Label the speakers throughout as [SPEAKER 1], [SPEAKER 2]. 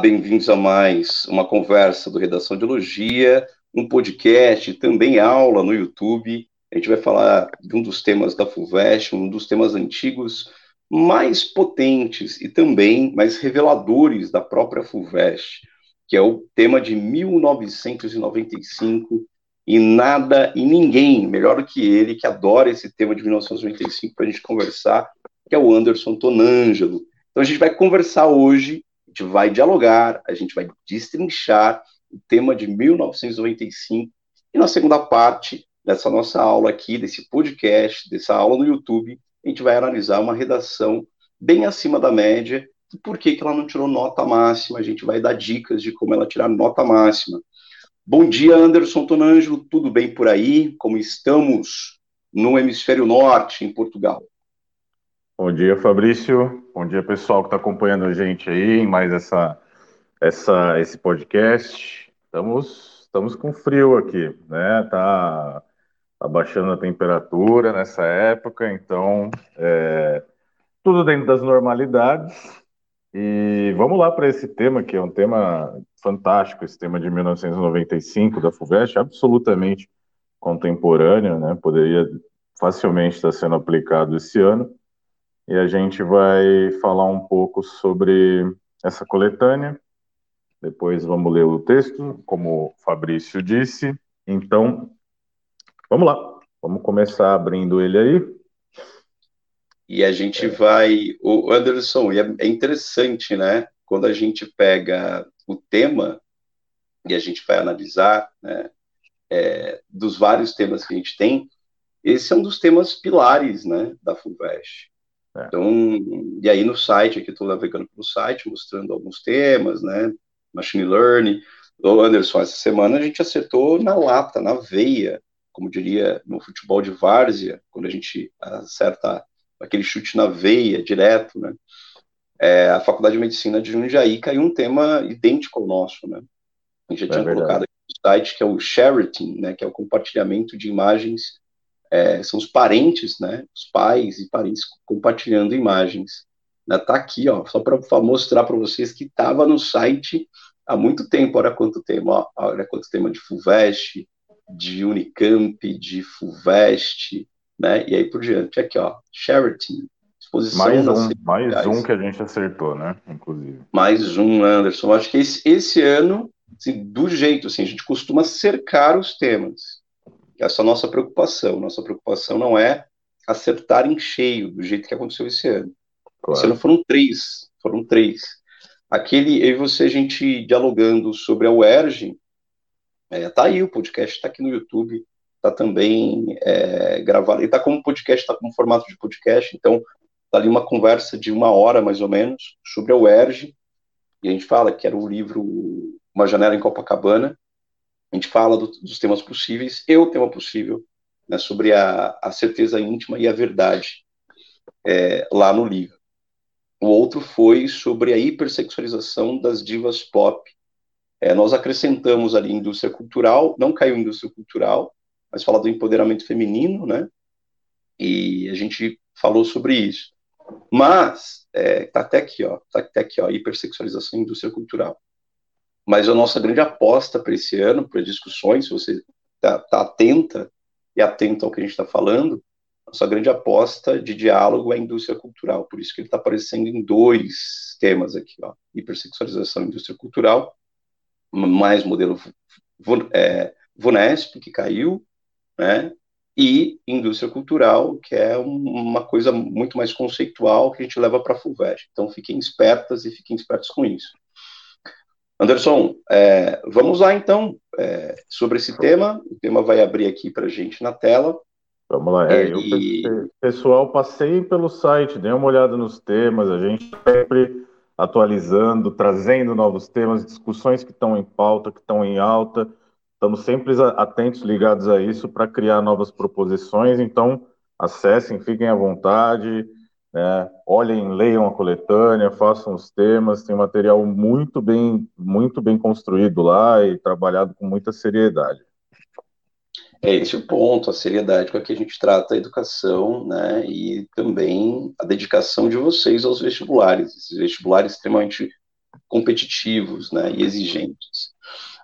[SPEAKER 1] bem-vindos a mais uma conversa do Redação de Elogia, um podcast, também aula no YouTube. A gente vai falar de um dos temas da FUVEST, um dos temas antigos mais potentes e também mais reveladores da própria FUVEST, que é o tema de 1995, e nada e ninguém melhor do que ele, que adora esse tema de 1995 para a gente conversar, que é o Anderson Tonângelo. Então a gente vai conversar hoje gente vai dialogar, a gente vai destrinchar o tema de 1995 e na segunda parte dessa nossa aula aqui, desse podcast, dessa aula no YouTube, a gente vai analisar uma redação bem acima da média e por que, que ela não tirou nota máxima. A gente vai dar dicas de como ela tirar nota máxima. Bom dia, Anderson Tonângelo, tudo bem por aí? Como estamos no hemisfério norte, em Portugal?
[SPEAKER 2] Bom dia, Fabrício. Bom dia, pessoal que está acompanhando a gente aí em mais essa, essa, esse podcast. Estamos, estamos com frio aqui, né? Tá, tá baixando a temperatura nessa época, então é, tudo dentro das normalidades. E vamos lá para esse tema, que é um tema fantástico, esse tema de 1995 da FUVEST, absolutamente contemporâneo, né? Poderia facilmente estar sendo aplicado esse ano e a gente vai falar um pouco sobre essa coletânea. Depois vamos ler o texto, como o Fabrício disse. Então, vamos lá. Vamos começar abrindo ele aí.
[SPEAKER 1] E a gente vai. O Anderson, é, é interessante, né? Quando a gente pega o tema e a gente vai analisar, né? É, dos vários temas que a gente tem, esse é um dos temas pilares, né, da FUVEST. É. Então, e aí no site, aqui estou navegando pelo site, mostrando alguns temas, né? Machine Learning. Ô Anderson, essa semana a gente acertou na lata, na veia, como diria no futebol de várzea, quando a gente acerta aquele chute na veia, direto, né? É, a Faculdade de Medicina de Jundiaí caiu um tema idêntico ao nosso, né? A gente já é tinha verdade. colocado aqui no site, que é o sharing, né? Que é o compartilhamento de imagens é, são os parentes, né, os pais e parentes compartilhando imagens. Né, tá aqui, ó, só para mostrar para vocês que estava no site há muito tempo, olha quanto tema, ó, olha quanto tema de FUVEST, de Unicamp, de FUVEST, né, e aí por diante, aqui, ó, Sheraton,
[SPEAKER 2] exposição mais um, mais um que a gente acertou, né, inclusive.
[SPEAKER 1] Mais um, Anderson, acho que esse, esse ano, assim, do jeito, assim, a gente costuma cercar os temas, essa é a nossa preocupação. Nossa preocupação não é acertar em cheio, do jeito que aconteceu esse ano. Claro. Esse ano foram três, foram três. Aquele, eu e você, a gente dialogando sobre a UERJ, é, tá aí, o podcast está aqui no YouTube, está também é, gravado, e está como podcast, está como formato de podcast, então tá ali uma conversa de uma hora, mais ou menos, sobre a UERJ, e a gente fala que era o livro Uma Janela em Copacabana, a gente fala do, dos temas possíveis e o tema possível, né, sobre a, a, certeza íntima e a verdade é, lá no livro. O outro foi sobre a hipersexualização das divas pop. É, nós acrescentamos ali indústria cultural, não caiu indústria cultural, mas fala do empoderamento feminino, né? E a gente falou sobre isso. Mas, é, tá até aqui, ó, tá até aqui, ó, hipersexualização e indústria cultural. Mas a nossa grande aposta para esse ano, para discussões, se você está tá atenta e atento ao que a gente está falando, nossa grande aposta de diálogo é a indústria cultural. Por isso que ele está aparecendo em dois temas aqui, ó, hipersexualização e indústria cultural, mais modelo é, VUNESP, que caiu, né, e indústria cultural, que é uma coisa muito mais conceitual que a gente leva para a FUVEST. Então, fiquem espertas e fiquem espertos com isso. Anderson, é, vamos lá então é, sobre esse tema. O tema vai abrir aqui para a gente na tela.
[SPEAKER 2] Vamos lá. É, e... eu, pessoal, passei pelo site, dê uma olhada nos temas. A gente sempre atualizando, trazendo novos temas, discussões que estão em pauta, que estão em alta. Estamos sempre atentos, ligados a isso para criar novas proposições. Então, acessem, fiquem à vontade. Né? Olhem, leiam a coletânea, façam os temas, tem material muito bem, muito bem construído lá e trabalhado com muita seriedade.
[SPEAKER 1] É esse o ponto, a seriedade com que a gente trata a educação, né, e também a dedicação de vocês aos vestibulares, esses vestibulares extremamente competitivos né, e exigentes.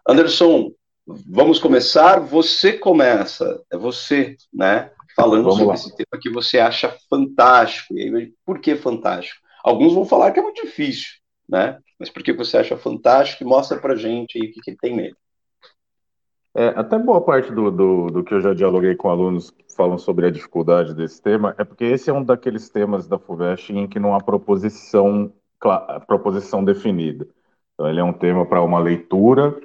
[SPEAKER 1] Anderson, vamos começar? Você começa, é você, né? Falando vamos sobre lá. esse tema que você acha fantástico. E aí, por que fantástico? Alguns vão falar que é muito difícil, né? Mas por que você acha fantástico? E mostra pra gente aí o que, que tem nele.
[SPEAKER 2] É, até boa parte do, do, do, que eu já dialoguei com alunos que falam sobre a dificuldade desse tema é porque esse é um daqueles temas da FUVEST em que não há proposição, proposição definida. Então, ele é um tema para uma leitura,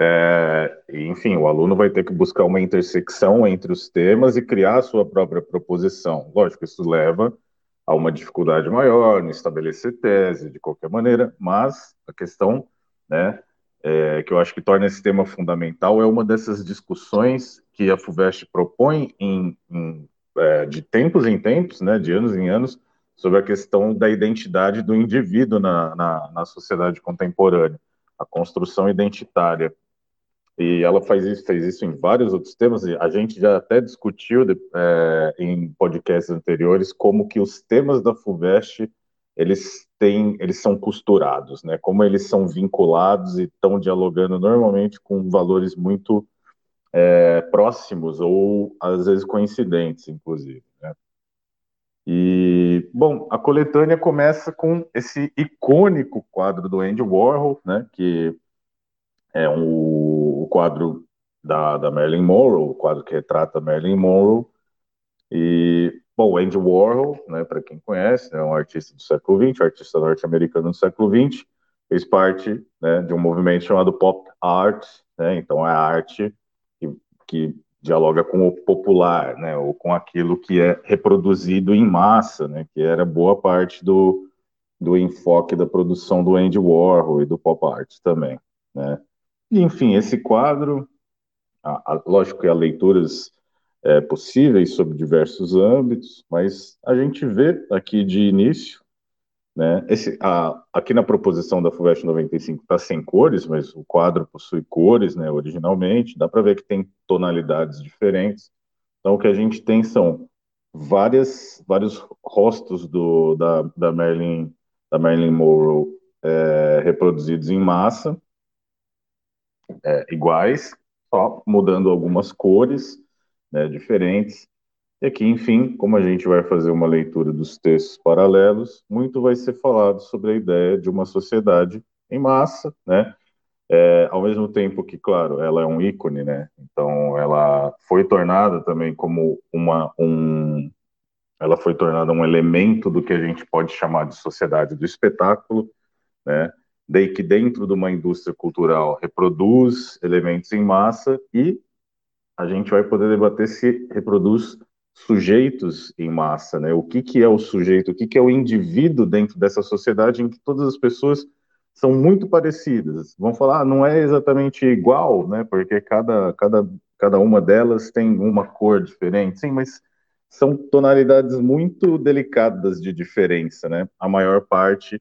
[SPEAKER 2] é, enfim, o aluno vai ter que buscar uma intersecção entre os temas e criar a sua própria proposição. Lógico, isso leva a uma dificuldade maior no estabelecer tese, de qualquer maneira, mas a questão, né, é, que eu acho que torna esse tema fundamental é uma dessas discussões que a FUVEST propõe em, em, é, de tempos em tempos, né, de anos em anos, sobre a questão da identidade do indivíduo na, na, na sociedade contemporânea, a construção identitária. E ela faz isso, fez isso em vários outros temas, a gente já até discutiu é, em podcasts anteriores como que os temas da FUVEST eles têm, eles são costurados, né? Como eles são vinculados e estão dialogando normalmente com valores muito é, próximos ou às vezes coincidentes, inclusive. Né? E bom, a coletânea começa com esse icônico quadro do Andy Warhol, né? Que é um, o quadro da, da Marilyn Monroe, o quadro que retrata Marilyn Monroe. E Bom, Andy Warhol, né, para quem conhece, é um artista do século XX, artista norte-americano do século XX, fez parte né, de um movimento chamado pop art, né, então é a arte que, que, dialoga com o popular, né, ou com aquilo que é reproduzido em massa, né, que era boa parte do, do enfoque da produção do Andy Warhol e do pop art também, né. E, enfim, esse quadro, a, a, lógico que há leituras é, possíveis sobre diversos âmbitos, mas a gente vê aqui de início, né, esse, a, aqui na proposição da FUVEST 95 está sem cores, mas o quadro possui cores, né, originalmente, dá para ver que tem tonalidades diferentes, então o que a gente tem são várias, vários rostos do, da, da, Marilyn, da Marilyn Monroe é, reproduzidos em massa, é, iguais, só mudando algumas cores, né, diferentes. E aqui, enfim, como a gente vai fazer uma leitura dos textos paralelos, muito vai ser falado sobre a ideia de uma sociedade em massa, né? É, ao mesmo tempo que, claro, ela é um ícone, né? Então, ela foi tornada também como uma um, ela foi tornada um elemento do que a gente pode chamar de sociedade do espetáculo, né? Daí que dentro de uma indústria cultural reproduz elementos em massa e a gente vai poder debater se reproduz sujeitos em massa, né? O que, que é o sujeito, o que, que é o indivíduo dentro dessa sociedade em que todas as pessoas são muito parecidas. Vão falar, ah, não é exatamente igual, né? Porque cada, cada, cada uma delas tem uma cor diferente. Sim, mas são tonalidades muito delicadas de diferença, né? A maior parte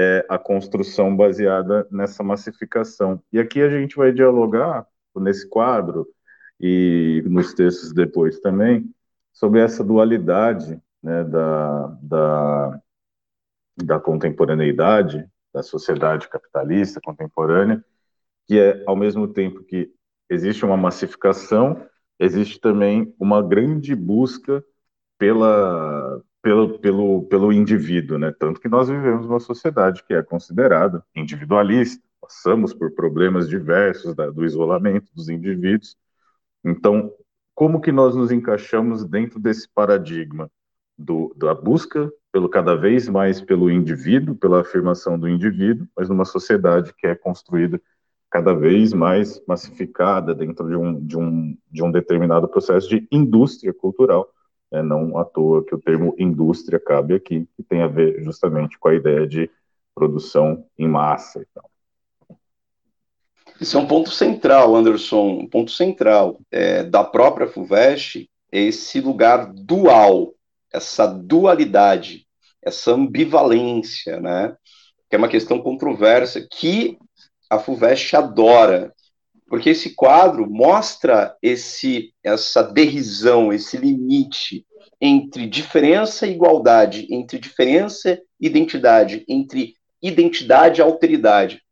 [SPEAKER 2] é a construção baseada nessa massificação. E aqui a gente vai dialogar nesse quadro e nos textos depois também, sobre essa dualidade né, da, da, da contemporaneidade, da sociedade capitalista contemporânea, que é, ao mesmo tempo que existe uma massificação, existe também uma grande busca pela, pelo, pelo, pelo indivíduo, né? Tanto que nós vivemos uma sociedade que é considerada individualista, passamos por problemas diversos da, do isolamento dos indivíduos, então, como que nós nos encaixamos dentro desse paradigma do, da busca pelo cada vez mais pelo indivíduo, pela afirmação do indivíduo, mas numa sociedade que é construída cada vez mais massificada dentro de um, de um, de um determinado processo de indústria cultural. É não à toa que o termo indústria cabe aqui, que tem a ver justamente com a ideia de produção em massa. Então.
[SPEAKER 1] Isso é um ponto central, Anderson, um ponto central é, da própria FUVEST, esse lugar dual, essa dualidade, essa ambivalência, né? Que é uma questão controversa que a FUVEST adora, porque esse quadro mostra esse essa derrisão, esse limite entre diferença e igualdade, entre diferença e identidade, entre identidade e alteridade.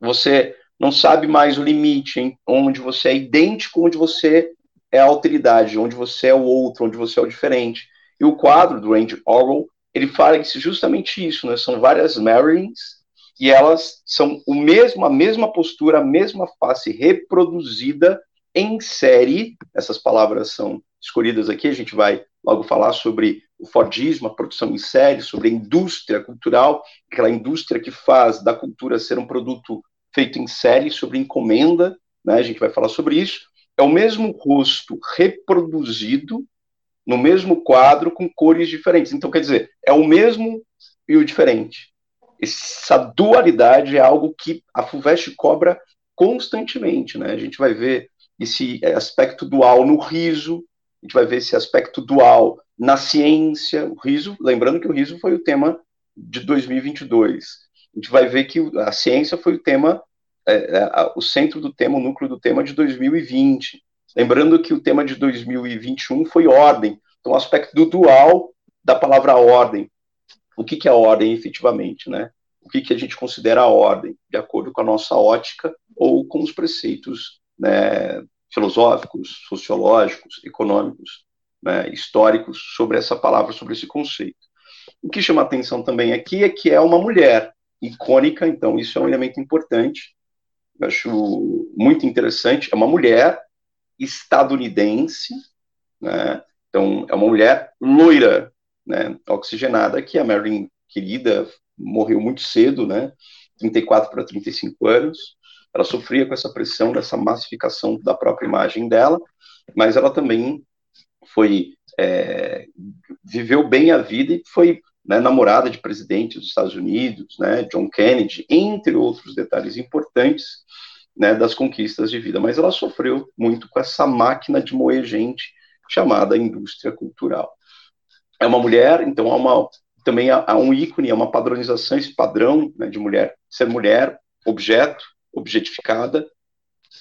[SPEAKER 1] Você não sabe mais o limite em onde você é idêntico, onde você é a alteridade, onde você é o outro, onde você é o diferente. E o quadro do Randy Orwell, ele fala justamente isso, né? São várias Marylins e elas são o mesmo, a mesma postura, a mesma face reproduzida em série. Essas palavras são escolhidas aqui, a gente vai logo falar sobre o Fordismo, a produção em série, sobre a indústria cultural, aquela indústria que faz da cultura ser um produto feito em série, sobre encomenda, né? a gente vai falar sobre isso. É o mesmo rosto reproduzido no mesmo quadro com cores diferentes. Então, quer dizer, é o mesmo e o diferente. Essa dualidade é algo que a FUVEST cobra constantemente, né? A gente vai ver esse aspecto dual no riso, a gente vai ver esse aspecto dual na ciência, o riso, lembrando que o riso foi o tema de 2022. A gente vai ver que a ciência foi o tema, é, é, o centro do tema, o núcleo do tema de 2020. Lembrando que o tema de 2021 foi ordem, então o aspecto do dual da palavra ordem. O que, que é ordem efetivamente, né? O que, que a gente considera ordem, de acordo com a nossa ótica ou com os preceitos né, filosóficos, sociológicos, econômicos, né, históricos sobre essa palavra, sobre esse conceito. O que chama atenção também aqui é que é uma mulher icônica, então isso é um elemento importante. Eu acho muito interessante. É uma mulher estadunidense, né? Então é uma mulher loira, né? Oxigenada, que a Marilyn querida morreu muito cedo, né? 34 para 35 anos ela sofria com essa pressão dessa massificação da própria imagem dela, mas ela também foi é, viveu bem a vida e foi né, namorada de presidente dos Estados Unidos, né, John Kennedy, entre outros detalhes importantes né, das conquistas de vida. Mas ela sofreu muito com essa máquina de moer gente chamada indústria cultural. É uma mulher, então há uma, também há, há um ícone, há uma padronização, esse padrão né, de mulher, ser mulher, objeto, objetificada,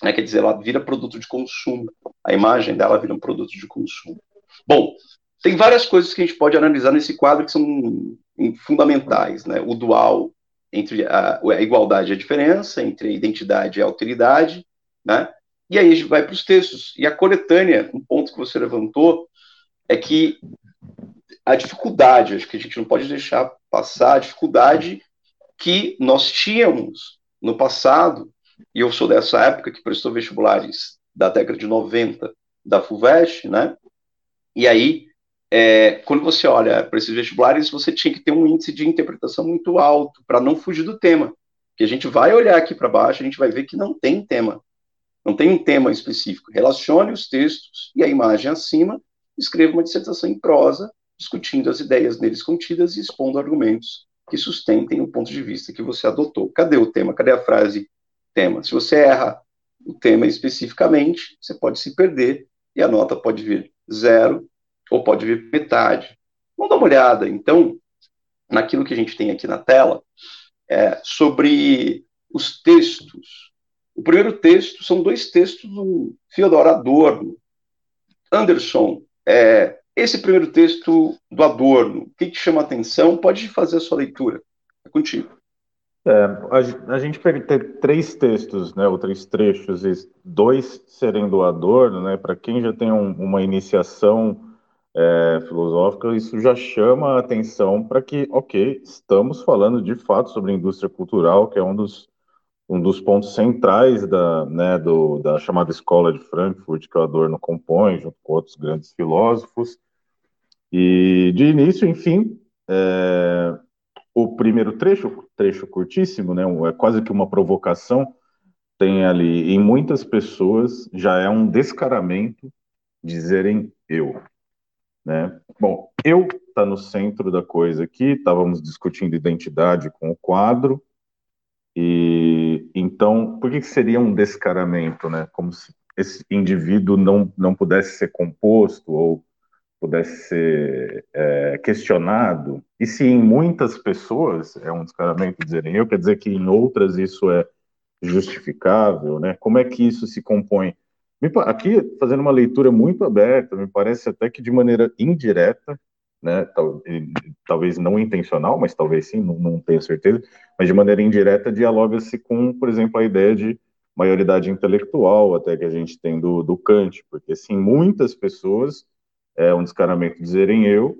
[SPEAKER 1] né, quer dizer, ela vira produto de consumo. A imagem dela vira um produto de consumo. Bom, tem várias coisas que a gente pode analisar nesse quadro que são fundamentais, né? O dual entre a, a igualdade e a diferença, entre a identidade e a alteridade, né? E aí a gente vai para os textos. E a coletânea, um ponto que você levantou, é que a dificuldade, acho que a gente não pode deixar passar a dificuldade que nós tínhamos no passado, e eu sou dessa época que prestou vestibulares da década de 90 da FUVEST, né? E aí, é, quando você olha para esses vestibulares, você tinha que ter um índice de interpretação muito alto para não fugir do tema. Que a gente vai olhar aqui para baixo, a gente vai ver que não tem tema. Não tem um tema específico. Relacione os textos e a imagem acima, escreva uma dissertação em prosa, discutindo as ideias neles contidas e expondo argumentos que sustentem o ponto de vista que você adotou. Cadê o tema? Cadê a frase tema? Se você erra o tema especificamente, você pode se perder e a nota pode vir zero ou pode vir metade. Vamos dar uma olhada, então, naquilo que a gente tem aqui na tela, é, sobre os textos. O primeiro texto são dois textos do Theodor Adorno. Anderson, é, esse primeiro texto do Adorno, o que te chama a atenção? Pode fazer a sua leitura. É contigo.
[SPEAKER 2] É, a, a, gente pega três textos, né, ou três trechos, e dois serem do Adorno, né, para quem já tem um, uma iniciação é, filosófica, isso já chama a atenção para que, ok, estamos falando de fato sobre a indústria cultural, que é um dos, um dos pontos centrais da, né, do, da chamada Escola de Frankfurt, que o Adorno compõe, junto com outros grandes filósofos, e de início, enfim, é, o primeiro trecho, trecho curtíssimo, né, é quase que uma provocação, tem ali, em muitas pessoas, já é um descaramento dizerem eu. Né? Bom, eu está no centro da coisa aqui, estávamos discutindo identidade com o quadro, então, por que, seria um descaramento, né? Como se esse indivíduo não, não pudesse ser composto ou pudesse ser é, questionado, e se em muitas pessoas é um descaramento dizerem eu, quer dizer que em outras isso é justificável, né? Como é que isso se compõe? Aqui, fazendo uma leitura muito aberta, me parece até que de maneira indireta, né, talvez não intencional, mas talvez sim, não, não tenho certeza, mas de maneira indireta dialoga-se com, por exemplo, a ideia de maioridade intelectual, até que a gente tem do, do Kant, porque sim, muitas pessoas, é um descaramento dizerem eu,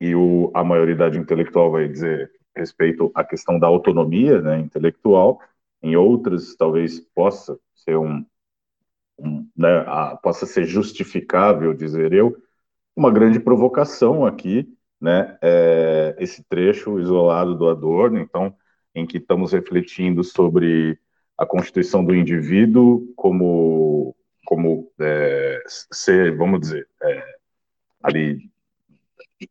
[SPEAKER 2] e o, a maioridade intelectual vai dizer respeito à questão da autonomia né, intelectual, em outras talvez possa ser um, um né, a, possa ser justificável dizer eu, uma grande provocação aqui, né, é, esse trecho isolado do Adorno, então, em que estamos refletindo sobre a constituição do indivíduo como, como é, ser, vamos dizer, é, ali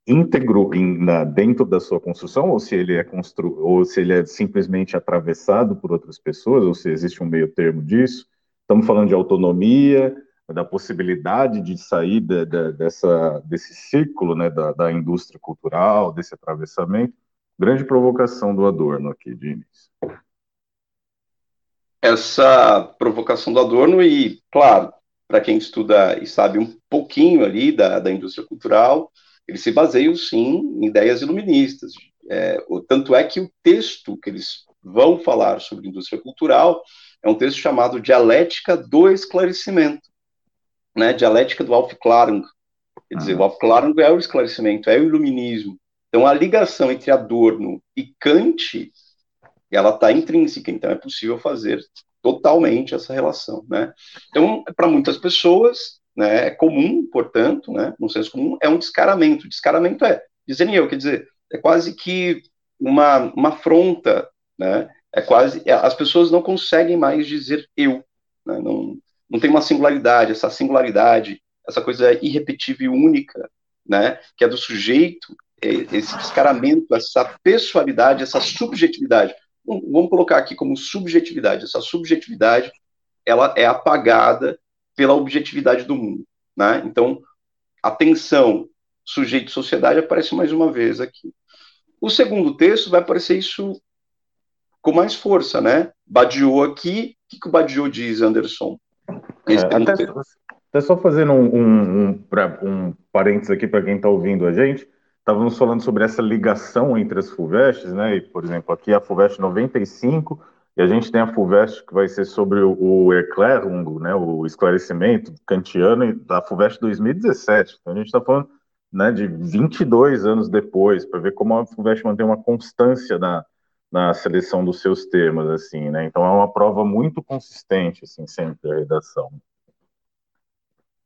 [SPEAKER 2] íntegro em, na, dentro da sua construção, ou se ele é constru, ou se ele é simplesmente atravessado por outras pessoas, ou se existe um meio termo disso. Estamos falando de autonomia, da possibilidade de sair de, de, dessa, desse círculo né, da, da, indústria cultural, desse atravessamento. Grande provocação do Adorno aqui, de início.
[SPEAKER 1] Essa provocação do Adorno, e, claro, para quem estuda e sabe um pouquinho ali da, da indústria cultural, eles se baseiam, sim, em ideias iluministas. É, o, tanto é que o texto que eles vão falar sobre indústria cultural é um texto chamado Dialética do Esclarecimento né, dialética do Aufklärung. Quer dizer, uhum. o Aufklärung é o esclarecimento, é o iluminismo. Então, a ligação entre Adorno e Kant, ela está intrínseca, então é possível fazer totalmente essa relação, né? Então, para muitas pessoas, né, é comum, portanto, né, no senso comum, é um descaramento. Descaramento é dizendo eu, quer dizer, é quase que uma, uma afronta, né? É quase, as pessoas não conseguem mais dizer eu, né? não, não tem uma singularidade, essa singularidade, essa coisa irrepetível e única, né, que é do sujeito, é, esse descaramento, essa pessoalidade, essa subjetividade. Vamos colocar aqui como subjetividade. Essa subjetividade, ela é apagada pela objetividade do mundo, né? Então, a tensão sujeito-sociedade aparece mais uma vez aqui. O segundo texto vai aparecer isso com mais força, né? Badiou aqui, o que, que o Badiou diz, Anderson?
[SPEAKER 2] É, até, até, só fazendo um, um, um, pra, um parênteses aqui para quem está ouvindo a gente, estávamos falando sobre essa ligação entre as FUVESTs, né? E, por exemplo, aqui a FUVEST 95 e a gente tem a FUVEST que vai ser sobre o, o Erklärung, né? O esclarecimento kantiano e da FUVEST 2017. Então a gente está falando né, de 22 anos depois, para ver como a FUVEST mantém uma constância na, na seleção dos seus temas, assim, né? Então é uma prova muito consistente, assim, sempre a redação.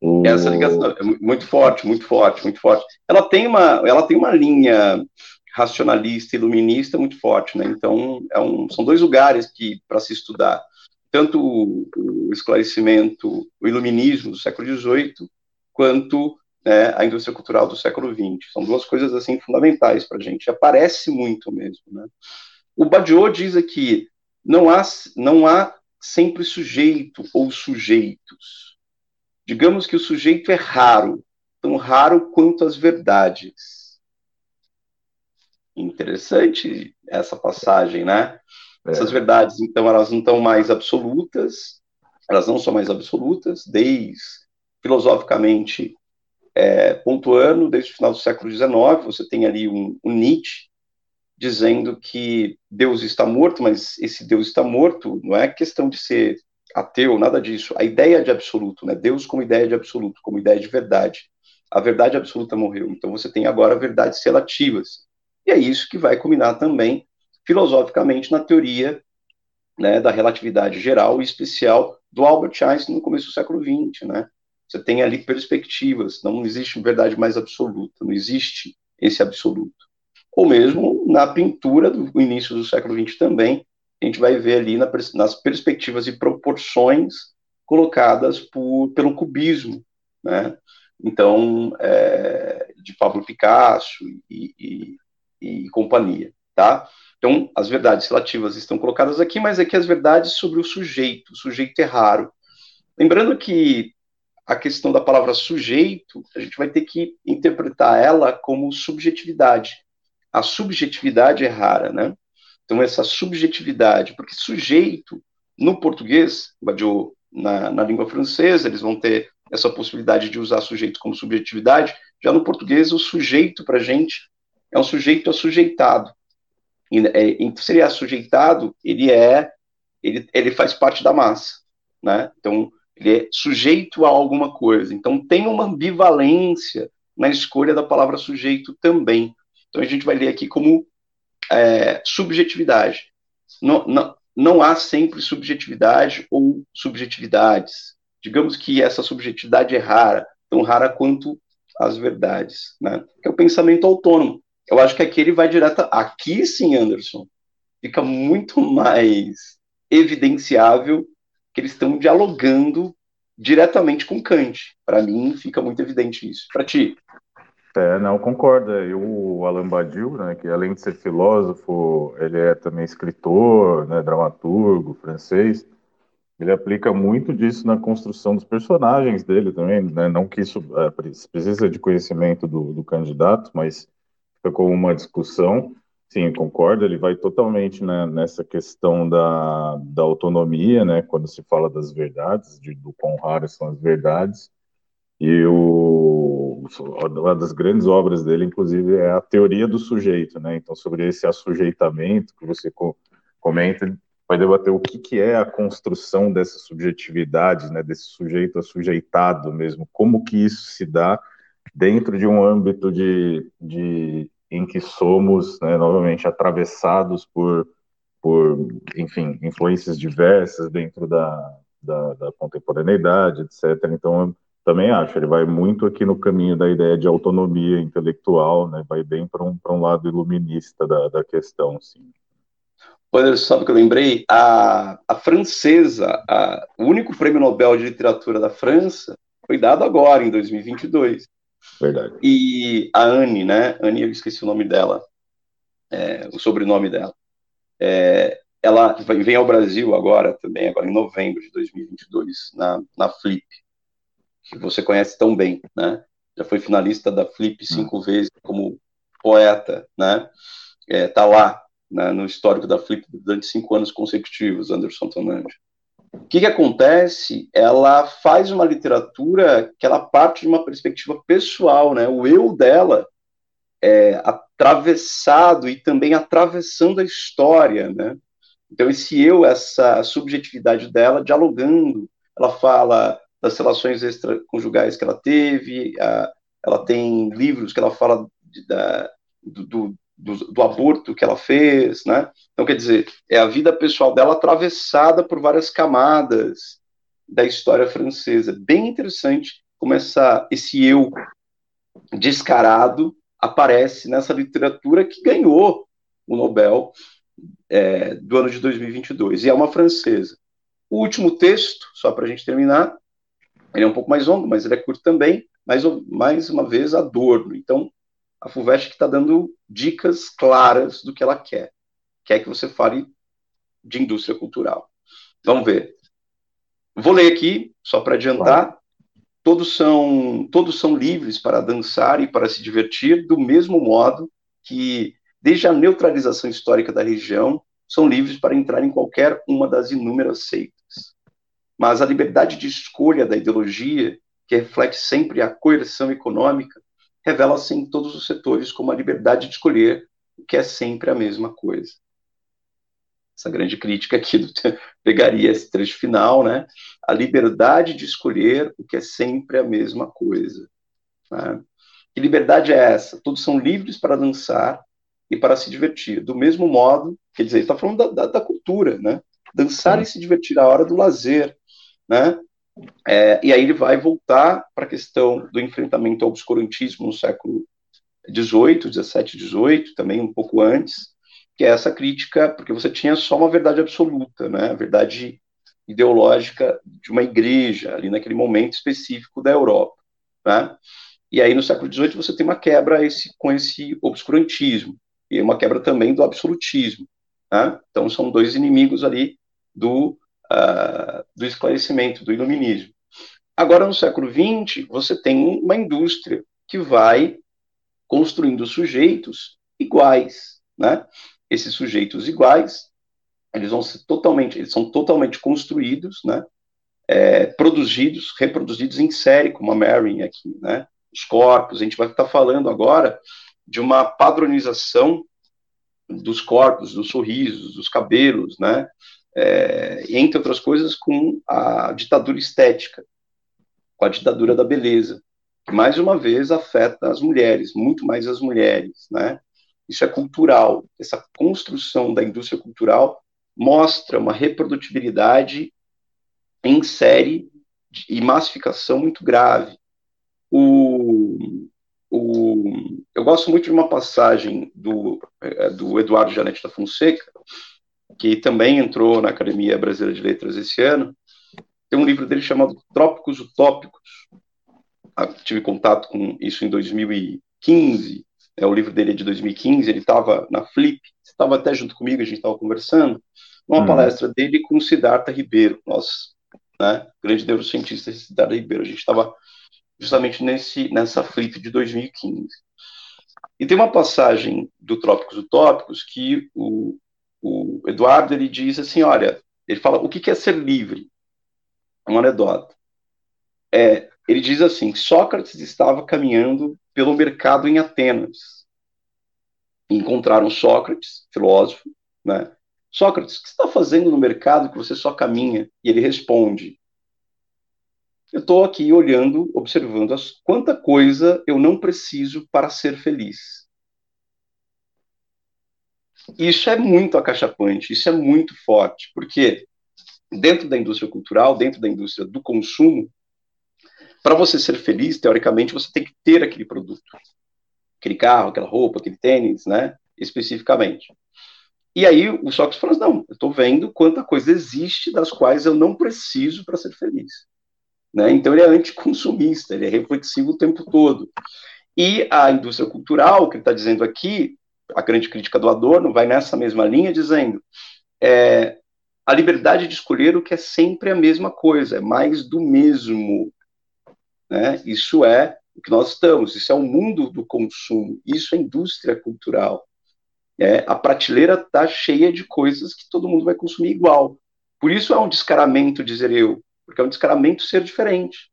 [SPEAKER 1] O... Essa ligação é muito forte, muito forte, muito forte. Ela tem uma, ela tem uma linha racionalista, iluminista muito forte, né? Então é um, são dois lugares que para se estudar tanto o, o, esclarecimento, o iluminismo do século XVIII, quanto né, a indústria cultural do século XX. São duas coisas assim fundamentais para a gente. Aparece muito mesmo, né? O Badiou diz aqui: não há, não há sempre sujeito ou sujeitos. Digamos que o sujeito é raro, tão raro quanto as verdades. Interessante essa passagem, né? É. Essas verdades, então, elas não estão mais absolutas, elas não são mais absolutas, desde, filosoficamente, é, pontuando, desde o final do século XIX, você tem ali um, um Nietzsche, dizendo que Deus está morto, mas esse Deus está morto não é questão de ser ateu, nada disso. A ideia de absoluto, né? Deus como ideia de absoluto, como ideia de verdade. A verdade absoluta morreu. Então você tem agora verdades relativas. E é isso que vai culminar também filosoficamente na teoria né, da relatividade geral e especial do Albert Einstein no começo do século XX, né? Você tem ali perspectivas, não existe verdade mais absoluta, não existe esse absoluto ou mesmo na pintura do início do século XX também, a gente vai ver ali na, nas perspectivas e proporções colocadas por, pelo cubismo, né? Então, é, de Pablo Picasso e, e, e, companhia, tá? Então, as verdades relativas estão colocadas aqui, mas aqui as verdades sobre o sujeito, o sujeito é raro. Lembrando que a questão da palavra sujeito, a gente vai ter que interpretar ela como subjetividade a subjetividade é rara, né? Então, essa subjetividade, porque sujeito, no português, na, na língua francesa, eles vão ter essa possibilidade de usar sujeito como subjetividade, já no português o sujeito para gente é um sujeito assujeitado. E, é, se ele é assujeitado, ele é, ele, ele faz parte da massa, né? Então, ele é sujeito a alguma coisa. Então, tem uma ambivalência na escolha da palavra sujeito também. Então, a gente vai ler aqui como é, subjetividade. Não, não, não há sempre subjetividade ou subjetividades. Digamos que essa subjetividade é rara, tão rara quanto as verdades, né? Que é o pensamento autônomo. Eu acho que aqui ele vai direto. Aqui sim, Anderson, fica muito mais evidenciável que eles estão dialogando diretamente com Kant. Para mim, fica muito evidente isso. Para ti?
[SPEAKER 2] É, não, concordo. E o Alain Badiou, né, que além de ser filósofo, ele é também escritor, né, dramaturgo francês. Ele aplica muito disso na construção dos personagens dele também, né? não que isso é, precisa de conhecimento do, do candidato, mas fica como uma discussão. Sim, concordo, ele vai totalmente né, nessa questão da, da autonomia, né, quando se fala das verdades, de, do quão raras são as verdades, e o, uma das grandes obras dele, inclusive, é a teoria do sujeito, né? Então, sobre esse assujeitamento que você co comenta, vai debater o que, que é a construção dessa subjetividade, né? Desse sujeito assujeitado mesmo, como que isso se dá dentro de um âmbito de, de em que somos, né, novamente, atravessados por, por, enfim, influências diversas dentro da, da, da contemporaneidade, etc. Então, também acho, ele vai muito aqui no caminho da ideia de autonomia intelectual, né, vai bem para um, um lado iluminista da, da questão, sim.
[SPEAKER 1] Olha, sabe o que eu lembrei? A, a francesa, a, o único prêmio Nobel de Literatura da França foi dado agora, em 2022.
[SPEAKER 2] Verdade.
[SPEAKER 1] E a Anne, né? Anne, eu esqueci o nome dela, é, o sobrenome dela. É, ela vem ao Brasil agora também, agora em novembro de 2022, na, na Flip que você conhece tão bem, né? Já foi finalista da Flip cinco hum. vezes como poeta, né? É, tá lá né, no histórico da Flip durante cinco anos consecutivos, Anderson Tonange. O que, que acontece? Ela faz uma literatura que ela parte de uma perspectiva pessoal, né? O eu dela é atravessado e também atravessando a história, né? Então esse eu, essa subjetividade dela, dialogando, ela fala das relações extraconjugais que ela teve, a, ela tem livros que ela fala de, da, do, do, do, aborto que ela fez, né? Então, quer dizer, é a vida pessoal dela atravessada por várias camadas da história francesa. Bem interessante como essa, esse eu descarado aparece nessa literatura que ganhou o Nobel é, do ano de 2022, e é uma francesa. O último texto, só para a gente terminar, ele é um pouco mais longo, mas ele é curto também, mas mais uma vez Adorno. Então, a FUVEST está dando dicas claras do que ela quer. Quer que você fale de indústria cultural. Vamos ver. Vou ler aqui, só para adiantar. Todos são, todos são livres para dançar e para se divertir, do mesmo modo que, desde a neutralização histórica da região, são livres para entrar em qualquer uma das inúmeras seitas mas a liberdade de escolha da ideologia, que reflete sempre a coerção econômica, revela-se em todos os setores como a liberdade de escolher o que é sempre a mesma coisa. Essa grande crítica aqui do, pegaria esse trecho final, né? A liberdade de escolher o que é sempre a mesma coisa. Né? Que liberdade é essa? Todos são livres para dançar e para se divertir. Do mesmo modo, quer dizer, está falando da, da, da, cultura, né? Dançar e se divertir à hora do lazer, né? É, e aí ele vai voltar para a questão do enfrentamento ao obscurantismo no século XVIII, XVII, XVIII, também um pouco antes, que é essa crítica, porque você tinha só uma verdade absoluta, né? A verdade ideológica de uma igreja ali naquele momento específico da Europa, né? E aí no século XVIII você tem uma quebra esse, com esse obscurantismo e uma quebra também do absolutismo, né? Então são dois inimigos ali do uh, do esclarecimento, do iluminismo. Agora, no século XX, você tem uma indústria que vai construindo sujeitos iguais, né? Esses sujeitos iguais, eles vão ser totalmente, eles são totalmente construídos, né? É, produzidos, reproduzidos em série, como a Marin aqui, né? Os corpos, a gente vai estar falando agora de uma padronização dos corpos, dos sorrisos, dos cabelos, né? É, entre outras coisas, com a ditadura estética, com a ditadura da beleza, que mais uma vez afeta as mulheres, muito mais as mulheres, né? Isso é cultural. Essa construção da indústria cultural mostra uma reprodutibilidade em série e massificação muito grave. O, o, eu gosto muito de uma passagem do, é, do Eduardo Janete da Fonseca, que também entrou na Academia Brasileira de Letras esse ano. Tem um livro dele chamado Trópicos Utópicos. Ah, tive contato com isso em 2015. É, o livro dele é de 2015. Ele estava na Flip, estava até junto comigo, a gente estava conversando, numa hum. palestra dele com Siddhartha Ribeiro, nosso né, grande neurocientista Siddhartha Ribeiro. A gente estava justamente nesse, nessa Flip de 2015. E tem uma passagem do Trópicos Utópicos que o, o Eduardo ele diz assim, olha, ele fala o que, é ser livre? É uma anedota. É, ele diz assim, Sócrates estava caminhando pelo mercado em Atenas. Encontraram Sócrates, filósofo, né? Sócrates, o que está fazendo no mercado que você só caminha? E ele responde, eu estou aqui olhando, observando as, quanta coisa eu não preciso para ser feliz. Isso é muito acachapante, isso é muito forte, porque dentro da indústria cultural, dentro da indústria do consumo, para você ser feliz, teoricamente, você tem que ter aquele produto. Aquele carro, aquela roupa, aquele tênis, né? Especificamente. E aí o Sócrates fala: não, eu estou vendo quanta coisa existe das quais eu não preciso para ser feliz. Né? Então, ele é anticonsumista, ele é reflexivo o tempo todo. E a indústria cultural, que ele está dizendo aqui, a grande crítica do Adorno, vai nessa mesma linha, dizendo é, a liberdade de escolher o que é sempre a mesma coisa, é mais do mesmo. Né? Isso é o que nós estamos, isso é o mundo do consumo, isso é indústria cultural. É, a prateleira está cheia de coisas que todo mundo vai consumir igual. Por isso é um descaramento dizer eu, porque é um descaramento ser diferente.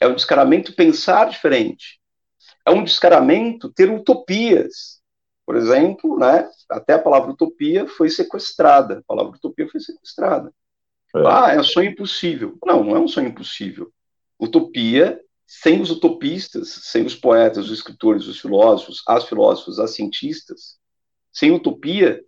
[SPEAKER 1] É um descaramento pensar diferente. É um descaramento ter utopias. Por exemplo, né, até a palavra utopia foi sequestrada. A palavra utopia foi sequestrada. É. Ah, é um sonho impossível. Não, não é um sonho impossível. Utopia, sem os utopistas, sem os poetas, os escritores, os filósofos, as filósofos, as cientistas, sem utopia,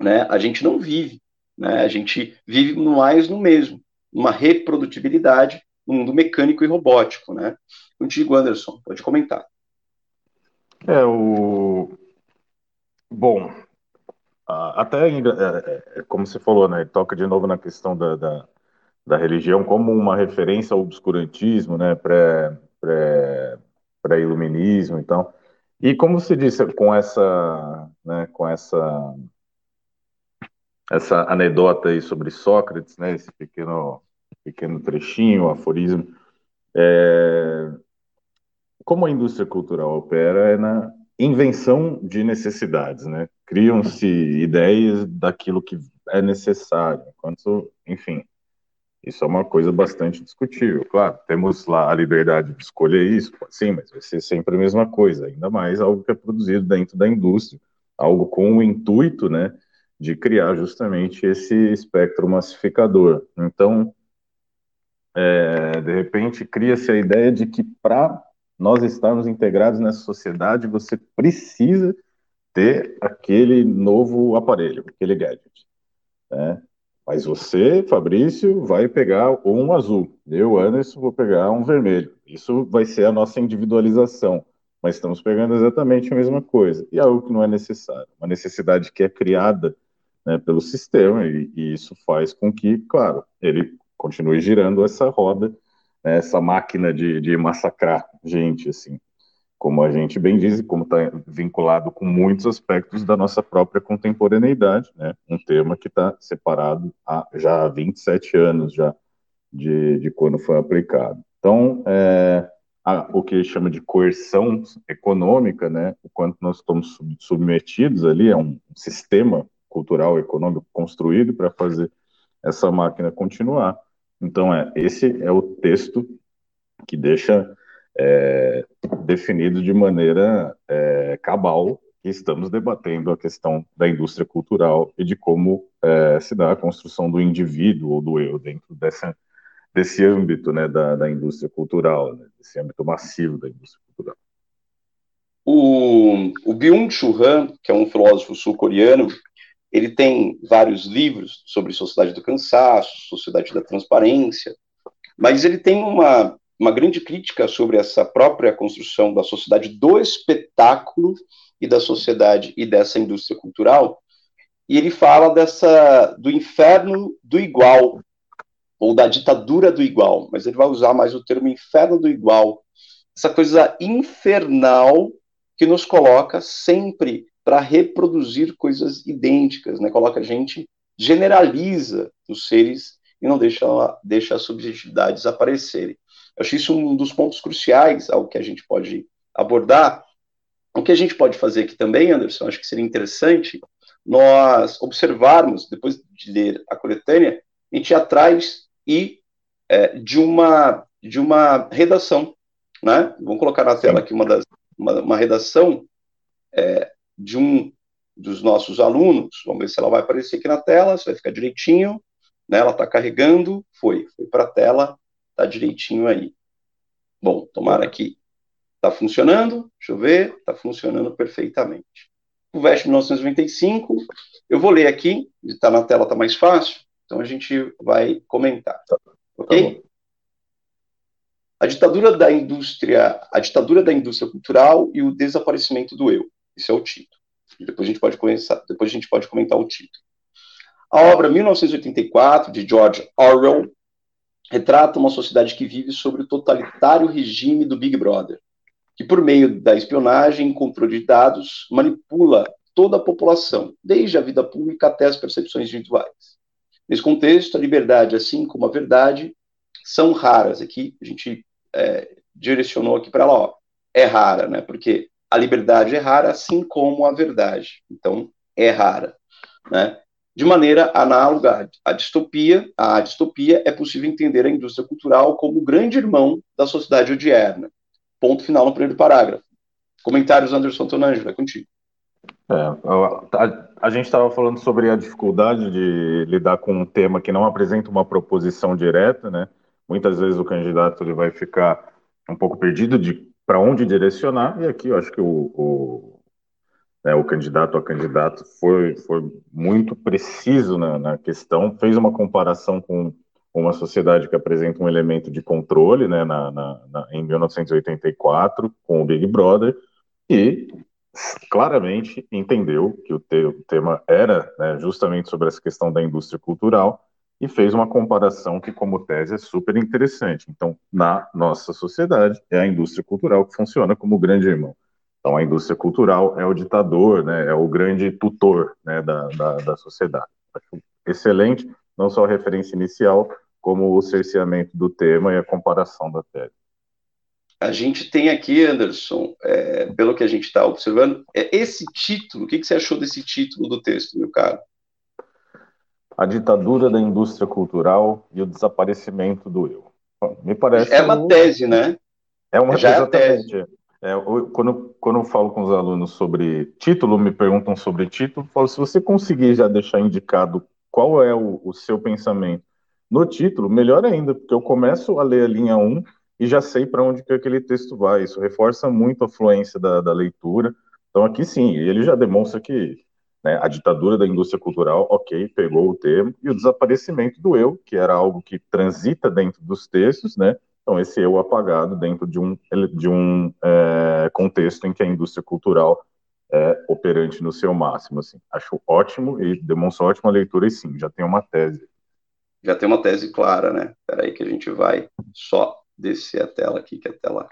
[SPEAKER 1] né, a gente não vive. Né? A gente vive mais no mesmo, numa reprodutibilidade no mundo mecânico e robótico. Né? Contigo, Anderson, pode comentar.
[SPEAKER 2] É, o... Bom, até é, é, é, como você falou, né, toca de novo na questão da, da, da religião como uma referência ao obscurantismo, né, pré, pré, pré-iluminismo, então, e como você disse, com essa, né, com essa essa anedota aí sobre Sócrates, né, esse pequeno, pequeno trechinho, aforismo, é, como a indústria cultural opera é na invenção de necessidades, né? Criam-se ideias daquilo que é necessário, enquanto, enfim, isso é uma coisa bastante discutível. Claro, temos lá a liberdade de escolher isso, sim, mas vai ser sempre a mesma coisa, ainda mais algo que é produzido dentro da indústria, algo com o intuito, né, de criar justamente esse espectro massificador. Então, é, de repente, cria-se a ideia de que para nós estarmos integrados nessa sociedade, você precisa ter aquele novo aparelho, aquele gadget. Né? Mas você, Fabrício, vai pegar um azul. Eu, Anderson, vou pegar um vermelho. Isso vai ser a nossa individualização. Mas estamos pegando exatamente a mesma coisa. E algo que não é necessário. Uma necessidade que é criada né, pelo sistema, e, e, isso faz com que, claro, ele continue girando essa roda, né, essa máquina de, de massacrar gente, assim, como a gente bem diz, como está vinculado com muitos aspectos da nossa própria contemporaneidade, né, um tema que está separado há já há 27 anos já de, de quando foi aplicado. Então, é, a, o que chama de coerção econômica, né, o quanto nós estamos submetidos ali a um sistema cultural, econômico construído para fazer essa máquina continuar. Então, é, esse é o texto que deixa é, definido de maneira é, cabal que estamos debatendo a questão da indústria cultural e de como é, se dá a construção do indivíduo ou do eu dentro dessa, desse âmbito né, da, da indústria cultural, né, desse âmbito massivo da indústria cultural.
[SPEAKER 1] O, o Byung-Chul Han, que é um filósofo sul-coreano, ele tem vários livros sobre sociedade do cansaço, sociedade da transparência, mas ele tem uma, uma grande crítica sobre essa própria construção da sociedade do espetáculo e da sociedade e dessa indústria cultural, e ele fala dessa do inferno do igual ou da ditadura do igual, mas ele vai usar mais o termo inferno do igual, essa coisa infernal que nos coloca sempre para reproduzir coisas idênticas, né? Coloca a gente, generaliza os seres e não deixa, deixa as subjetividades aparecerem. Eu acho isso um dos pontos cruciais ao que a gente pode abordar. O que a gente pode fazer aqui também, Anderson, acho que seria interessante nós observarmos, depois de ler a coletânea, a gente atrás e é, de uma de uma redação, né? Vamos colocar na tela aqui uma das uma, uma redação é, de um dos nossos alunos. Vamos ver se ela vai aparecer aqui na tela, se vai ficar direitinho. Né? Ela está carregando, foi, foi para a tela, está direitinho aí. Bom, tomara que está funcionando. Deixa eu ver, está funcionando perfeitamente. O VEST 1995, eu vou ler aqui, está na tela, está mais fácil, então a gente vai comentar. Tá, ok? Tá a ditadura da indústria, a ditadura da indústria cultural e o desaparecimento do eu. Esse é o título. E depois a gente pode começar, depois a gente pode comentar o título. A obra 1984 de George Orwell retrata uma sociedade que vive sob o totalitário regime do Big Brother, que por meio da espionagem e controle de dados manipula toda a população, desde a vida pública até as percepções individuais. Nesse contexto, a liberdade, assim como a verdade, são raras. Aqui a gente é, direcionou aqui para ela, ó, é rara, né? Porque a liberdade é rara, assim como a verdade. Então, é rara. Né? De maneira análoga à distopia, a distopia é possível entender a indústria cultural como o grande irmão da sociedade odierna. Ponto final no primeiro parágrafo. Comentários, Anderson Tonangelo, é contigo.
[SPEAKER 2] É, a, a, gente estava falando sobre a dificuldade de lidar com um tema que não apresenta uma proposição direta, né? Muitas vezes o candidato ele vai ficar um pouco perdido de para onde direcionar, e aqui eu acho que o, o, né, o candidato a candidato foi, foi muito preciso na, na, questão, fez uma comparação com uma sociedade que apresenta um elemento de controle, né, na, na, em 1984, com o Big Brother, e claramente entendeu que o, te, o tema era né, justamente sobre essa questão da indústria cultural, e fez uma comparação que, como tese, é super interessante. Então, na nossa sociedade, é a indústria cultural que funciona como grande irmão. Então, a indústria cultural é o ditador, né, é o grande tutor né, da, da, da sociedade. Acho excelente, não só a referência inicial, como o cerceamento do tema e a comparação da tese.
[SPEAKER 1] A gente tem aqui, Anderson, é, pelo que a gente está observando, é esse título, o que, que você achou desse título do texto, meu caro?
[SPEAKER 2] A ditadura da indústria cultural e o desaparecimento do eu. Me parece.
[SPEAKER 1] É uma um... tese, né?
[SPEAKER 2] É uma Já exatamente. É é, quando, quando eu falo com os alunos sobre título, me perguntam sobre título, eu falo, se você conseguir já deixar indicado qual é o, o seu pensamento no título, melhor ainda, porque eu começo a ler a linha 1 e já sei para onde que aquele texto vai. Isso reforça muito a fluência da, da leitura. Então, aqui sim, ele já demonstra que né? A ditadura da indústria cultural, ok, pegou o termo, e o desaparecimento do eu, que era algo que transita dentro dos textos, né? Então, esse eu apagado dentro de um, de um é, contexto em que a indústria cultural é operante no seu máximo. Assim. Acho ótimo e demonstra ótima leitura, e sim, já tem uma tese.
[SPEAKER 1] Já tem uma tese clara, né? Espera aí que a gente vai só descer a tela aqui, que a tela...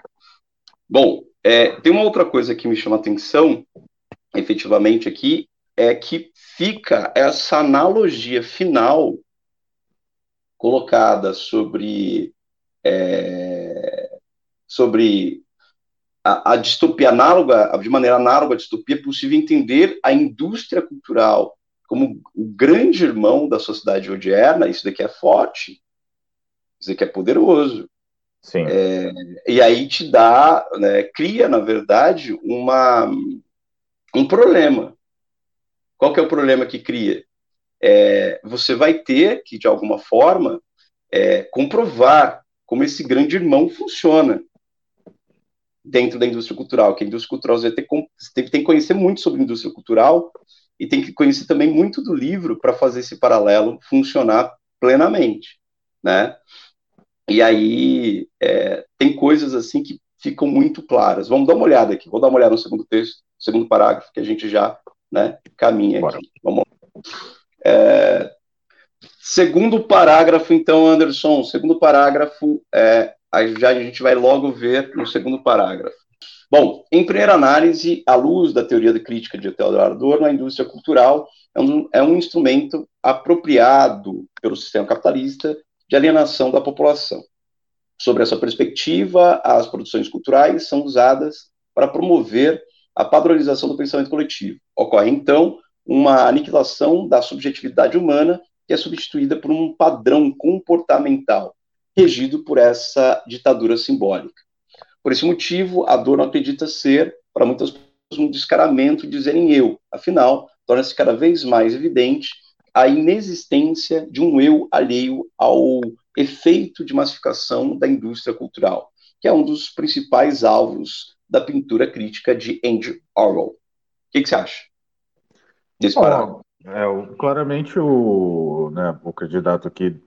[SPEAKER 1] Bom, é, tem uma outra coisa que me chama atenção, efetivamente, aqui, é que fica essa analogia final colocada sobre é, sobre a, a, distopia análoga, de maneira análoga à distopia, é possível entender a indústria cultural como o grande irmão da sociedade odierna, isso daqui é forte, dizer que é poderoso.
[SPEAKER 2] Sim.
[SPEAKER 1] É, e aí te dá, né, cria, na verdade, uma, um problema. Qual que é o problema que cria? É, você vai ter que, de alguma forma, é, comprovar como esse grande irmão funciona dentro da indústria cultural, que a indústria cultural você tem, tem, tem que conhecer muito sobre a indústria cultural e tem que conhecer também muito do livro para fazer esse paralelo funcionar plenamente, né? E aí é, tem coisas assim que ficam muito claras. Vamos dar uma olhada aqui. Vou dar uma olhada no segundo texto, segundo parágrafo, que a gente já né, caminha Bora. aqui. Vamos. É, segundo parágrafo, então, Anderson, segundo parágrafo, é, já a gente vai logo ver no segundo parágrafo. Bom, em primeira análise, à luz da teoria de crítica de Theodor Adorno, a indústria cultural é um, é um instrumento apropriado pelo sistema capitalista de alienação da população. Sobre essa perspectiva, as produções culturais são usadas para promover a padronização do pensamento coletivo. Ocorre, então, uma aniquilação da subjetividade humana que é substituída por um padrão comportamental regido por essa ditadura simbólica. Por esse motivo, a dor não acredita ser, para muitas pessoas, um descaramento de dizerem eu. Afinal, torna-se cada vez mais evidente a inexistência de um eu alheio ao efeito de massificação da indústria cultural, que é um dos principais alvos da pintura crítica de Andrew Orwell. O que, que você acha
[SPEAKER 2] desse parágrafo? É, claramente o, né, o candidato aqui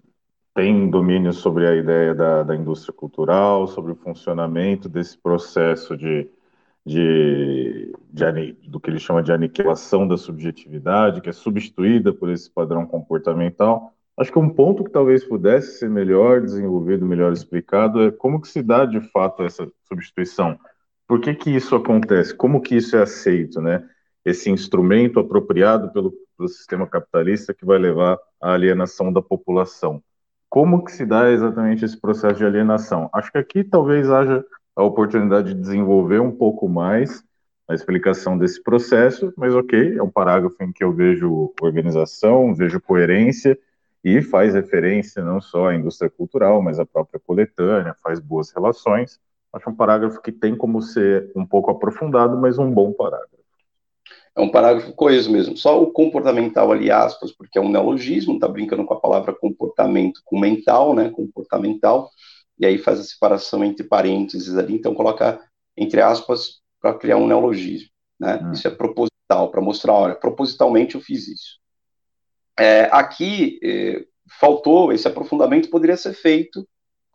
[SPEAKER 2] tem domínio sobre a ideia da, da indústria cultural, sobre o funcionamento desse processo de, de, de, do que ele chama de aniquilação da subjetividade, que é substituída por esse padrão comportamental. Acho que um ponto que talvez pudesse ser melhor desenvolvido, melhor explicado, é como que se dá de fato essa substituição. Por que que isso acontece? Como que isso é aceito, né? Esse instrumento apropriado pelo, pelo sistema capitalista que vai levar à alienação da população. Como que se dá exatamente esse processo de alienação? Acho que aqui talvez haja a oportunidade de desenvolver um pouco mais a explicação desse processo, mas ok, é um parágrafo em que eu vejo organização, vejo coerência e faz referência não só à indústria cultural, mas à própria coletânea, faz boas relações. Acho um parágrafo que tem como ser um pouco aprofundado, mas um bom parágrafo.
[SPEAKER 1] É um parágrafo coeso mesmo. Só o comportamental ali, aspas, porque é um neologismo, está brincando com a palavra comportamento com mental, né? Comportamental. E aí faz a separação entre parênteses ali, então coloca entre aspas para criar um neologismo, né? Hum. Isso é proposital, para mostrar, olha, propositalmente eu fiz isso. É, aqui é, faltou, esse aprofundamento poderia ser feito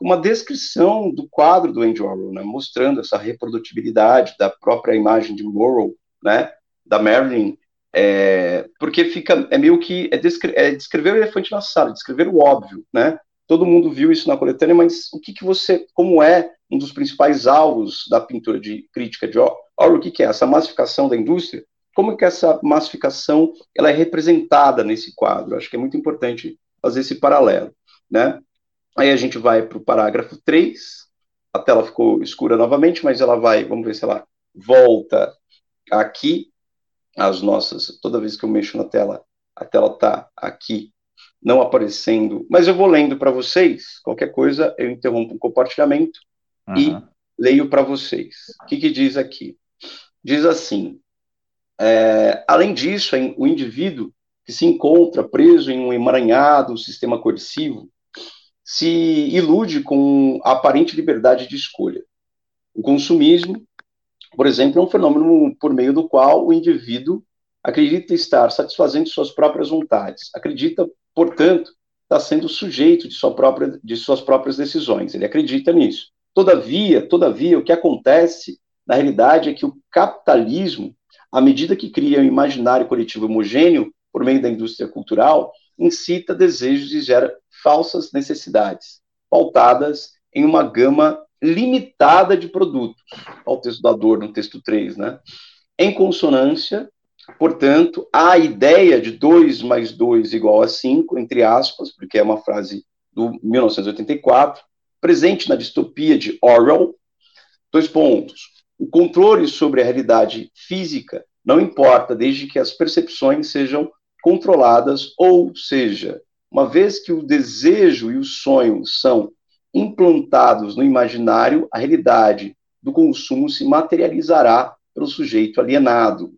[SPEAKER 1] uma descrição do quadro do Andy Warhol, né? Mostrando essa reprodutibilidade da própria imagem de Warhol, né? da Marilyn, é, porque fica, é meio que, é, descre é, descrever o elefante na sala, descrever o óbvio, né? Todo mundo viu isso na coletânea, mas o que, que você, como é um dos principais alvos da pintura de crítica de Orwell, o que, que é essa massificação da indústria? Como que essa massificação ela é representada nesse quadro? Acho que é muito importante fazer esse paralelo, né? Aí a gente vai para o parágrafo 3, a tela ficou escura novamente, mas ela vai, vamos ver se ela volta aqui, as nossas, toda vez que eu mexo na tela, a tela está aqui não aparecendo, mas eu vou lendo para vocês, qualquer coisa eu interrompo o compartilhamento uhum. e leio para vocês. O que, que, diz aqui? Diz assim, é, além disso, o indivíduo que se encontra preso em um emaranhado sistema coercivo se ilude com a aparente liberdade de escolha. O consumismo por exemplo, é um fenômeno por meio do qual o indivíduo acredita estar satisfazendo suas próprias vontades, acredita, portanto, estar sendo sujeito de, sua própria, de suas próprias decisões. Ele acredita nisso. Todavia, todavia, o que acontece na realidade é que o capitalismo, à medida que cria um imaginário coletivo homogêneo por meio da indústria cultural, incita desejos e gera falsas necessidades, pautadas em uma gama limitada de produtos, ao texto da dor, no texto 3, né? Em consonância, portanto, a ideia de 2 mais 2 igual a 5, entre aspas, porque é uma frase do 1984, presente na distopia de Orwell, dois pontos. O controle sobre a realidade física não importa desde que as percepções sejam controladas, ou seja, uma vez que o desejo e o sonho são implantados no imaginário, a realidade do consumo se materializará para o sujeito alienado.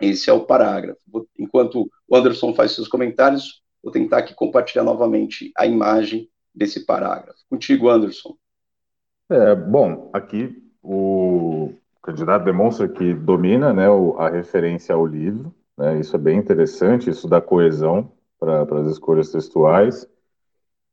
[SPEAKER 1] Esse é o parágrafo. Enquanto o Anderson faz seus comentários, vou tentar aqui compartilhar novamente a imagem desse parágrafo. Contigo, Anderson.
[SPEAKER 2] É, bom, aqui o candidato demonstra que domina né, a referência ao livro, né, isso é bem interessante, isso dá coesão para as escolhas textuais.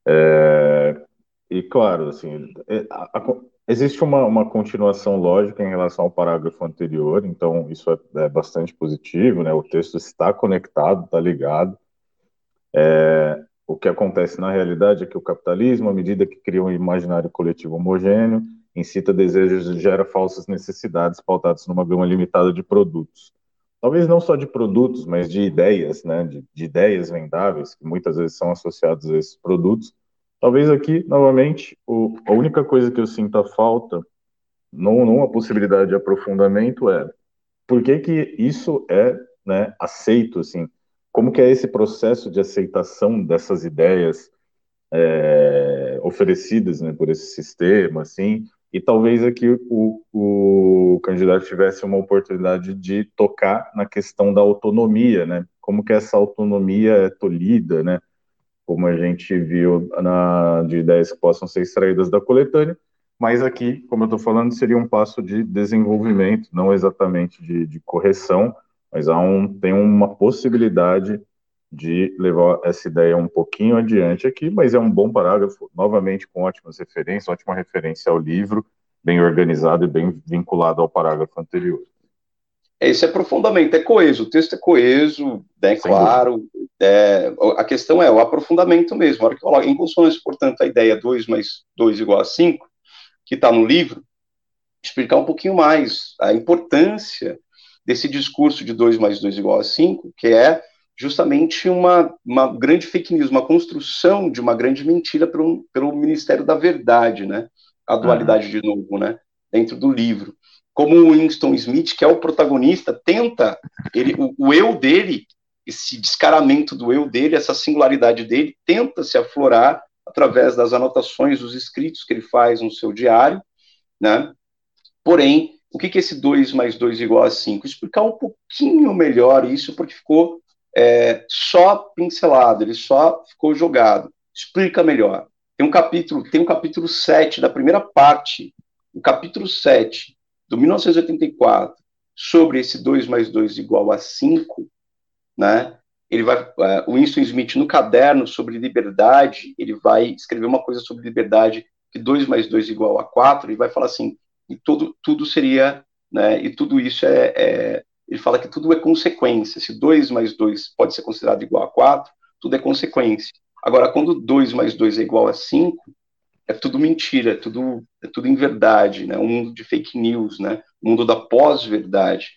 [SPEAKER 2] É, e, claro, assim, é, a, a, existe uma, uma continuação lógica em relação ao parágrafo anterior, então isso é, é bastante positivo, né, o texto está conectado, está ligado. É, o que acontece na realidade é que o capitalismo, à medida que cria um imaginário coletivo homogêneo, incita desejos e gera falsas necessidades pautadas numa gama limitada de produtos. Talvez não só de produtos, mas de ideias, né, de, de ideias vendáveis, que muitas vezes são associadas a esses produtos. Talvez aqui, novamente, o, a única coisa que eu sinto a falta, não, não a possibilidade de aprofundamento, é por que, que isso é né, aceito, assim, como que é esse processo de aceitação dessas ideias é, oferecidas né, por esse sistema, assim, e talvez aqui o, o candidato tivesse uma oportunidade de tocar na questão da autonomia, né? Como que essa autonomia é tolhida, né? Como a gente viu na, de ideias que possam ser extraídas da coletânea, mas aqui, como eu estou falando, seria um passo de desenvolvimento, não exatamente de, de correção, mas há um, tem uma possibilidade de levar essa ideia um pouquinho adiante aqui, mas é um bom parágrafo, novamente com ótimas referências, ótima referência ao livro, bem organizado e bem vinculado ao parágrafo anterior.
[SPEAKER 1] Esse é aprofundamento, é coeso, o texto é coeso, é claro, é, a questão é o aprofundamento mesmo, a hora que coloca em consonância, portanto, a ideia 2 mais 2 igual a 5, que está no livro, explicar um pouquinho mais a importância desse discurso de 2 mais 2 igual a 5, que é justamente uma, uma grande fake news, uma construção de uma grande mentira pelo, pelo Ministério da Verdade, né? A dualidade uhum. de novo, né? Dentro do livro. Como o Winston Smith, que é o protagonista, tenta, ele, o, o eu dele, esse descaramento do eu dele, essa singularidade dele, tenta se aflorar através das anotações, dos escritos que ele faz no seu diário, né? Porém, o que, que é esse 2 mais 2 igual a 5? Explicar um pouquinho melhor isso, porque ficou é, só pincelado, ele só ficou jogado. Explica melhor. Tem um capítulo, tem um capítulo 7 da primeira parte, o capítulo 7 do 1984, sobre esse 2 mais 2 igual a 5, né? Ele vai, uh, o Winston Smith, no caderno sobre liberdade, ele vai escrever uma coisa sobre liberdade, que 2 mais 2 igual a 4, e vai falar assim, e tudo, tudo seria, né, e tudo isso é, é, ele fala que tudo é consequência. Se 2 mais 2 pode ser considerado igual a 4, tudo é consequência. Agora, quando 2 mais 2 é igual a 5, é tudo mentira, é tudo, é tudo em verdade, né? um mundo de fake news, né? um mundo da pós-verdade.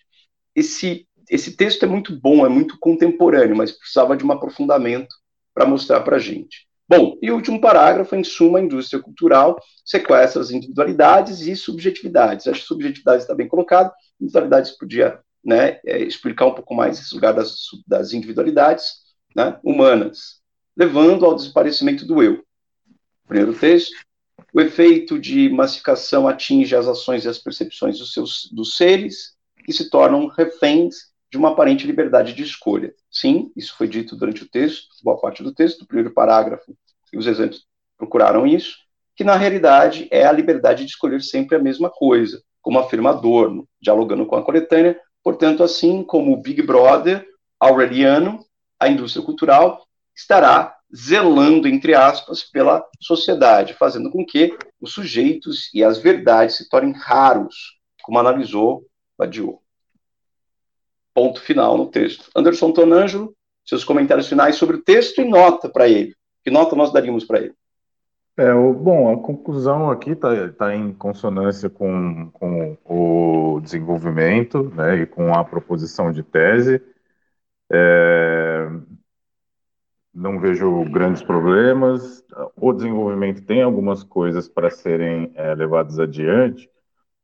[SPEAKER 1] Esse, esse texto é muito bom, é muito contemporâneo, mas precisava de um aprofundamento para mostrar para a gente. Bom, e o último parágrafo, em suma, a indústria cultural sequestra as individualidades e subjetividades. Acho que subjetividades está bem colocado, individualidades podia né, é, explicar um pouco mais esse lugar das, das individualidades né, humanas, levando ao desaparecimento do eu. Primeiro texto, o efeito de massificação atinge as ações e as percepções dos, seus, dos seres, que se tornam reféns de uma aparente liberdade de escolha. Sim, isso foi dito durante o texto, boa parte do texto, do primeiro parágrafo, e os exemplos procuraram isso, que na realidade é a liberdade de escolher sempre a mesma coisa, como afirma Adorno, dialogando com a coletânea, Portanto, assim como o Big Brother aureliano, a indústria cultural estará zelando, entre aspas, pela sociedade, fazendo com que os sujeitos e as verdades se tornem raros, como analisou Badiou. Ponto final no texto. Anderson Tonângelo, seus comentários finais sobre o texto e nota para ele. Que nota nós daríamos para ele?
[SPEAKER 2] É, o, bom, a conclusão aqui está tá em consonância com, com o desenvolvimento né, e com a proposição de tese. É, não vejo grandes problemas. O desenvolvimento tem algumas coisas para serem é, levadas adiante.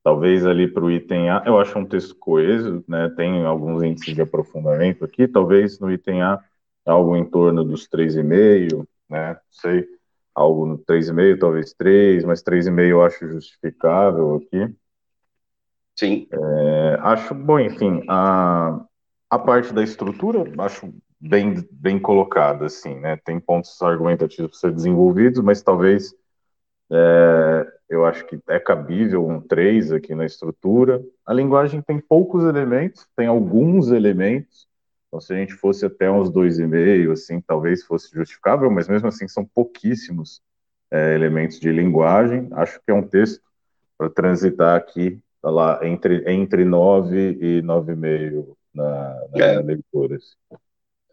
[SPEAKER 2] Talvez ali para o item A, eu acho um texto coeso, né, tem alguns índices de aprofundamento aqui. Talvez no item A, algo em torno dos 3,5, né, não sei algo no 3,5, talvez 3, mas 3,5 eu acho justificável aqui.
[SPEAKER 1] Sim.
[SPEAKER 2] É, acho, bom, enfim, a, a parte da estrutura, acho bem, bem colocada, assim, né? Tem pontos argumentativos para ser desenvolvidos, mas talvez é, eu acho que é cabível um 3 aqui na estrutura. A linguagem tem poucos elementos, tem alguns elementos, então se a gente fosse até uns 2,5, assim, talvez fosse justificável, mas mesmo assim são pouquíssimos é, elementos de linguagem. Acho que é um texto para transitar aqui, tá lá, entre, entre 9 e 9,5 na, na é. leitura. Assim.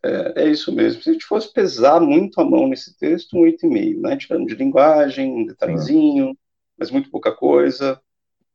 [SPEAKER 1] É, é, isso mesmo. Se a gente fosse pesar muito a mão nesse texto, um 8,5, né? Tirando de linguagem, um detalhezinho, mas muito pouca coisa.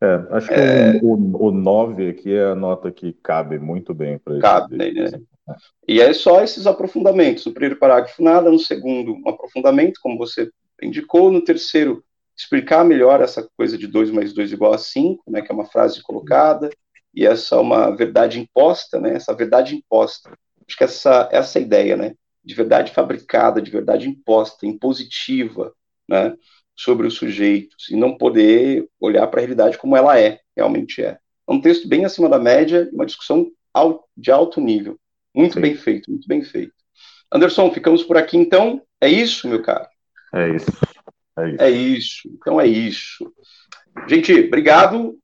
[SPEAKER 2] É, acho que é... o, o 9 aqui é a nota que cabe muito bem para
[SPEAKER 1] isso. Cabe, né? É. E é só esses aprofundamentos. No primeiro parágrafo, nada. No segundo, um aprofundamento, como você indicou. No terceiro, explicar melhor essa coisa de 2 mais 2 igual a 5, né? Que é uma frase colocada. E essa é uma verdade imposta, né? Essa verdade imposta Acho que essa, essa ideia, né, de verdade fabricada, de verdade imposta, impositiva, né, sobre os sujeitos, e não poder olhar para a realidade como ela é, realmente é. É um texto bem acima da média, uma discussão de alto nível. Muito Sim. bem feito, muito bem feito. Anderson, ficamos por aqui então. É isso, meu caro?
[SPEAKER 2] É isso.
[SPEAKER 1] É isso. É isso. Então é isso. Gente, obrigado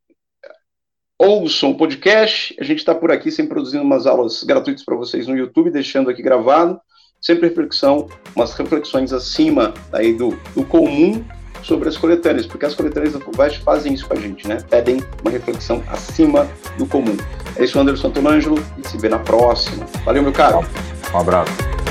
[SPEAKER 1] ouçam o podcast. A gente está por aqui sempre produzindo umas aulas gratuitas para vocês no YouTube, deixando aqui gravado. Sempre reflexão, umas reflexões acima aí do, do comum sobre as coletâneas, porque as coletâneas da FUVEST fazem isso com a gente, né? Pedem uma reflexão acima do comum. É isso, Anderson Tomangelo, e se vê na próxima. Valeu, meu caro.
[SPEAKER 2] Um abraço.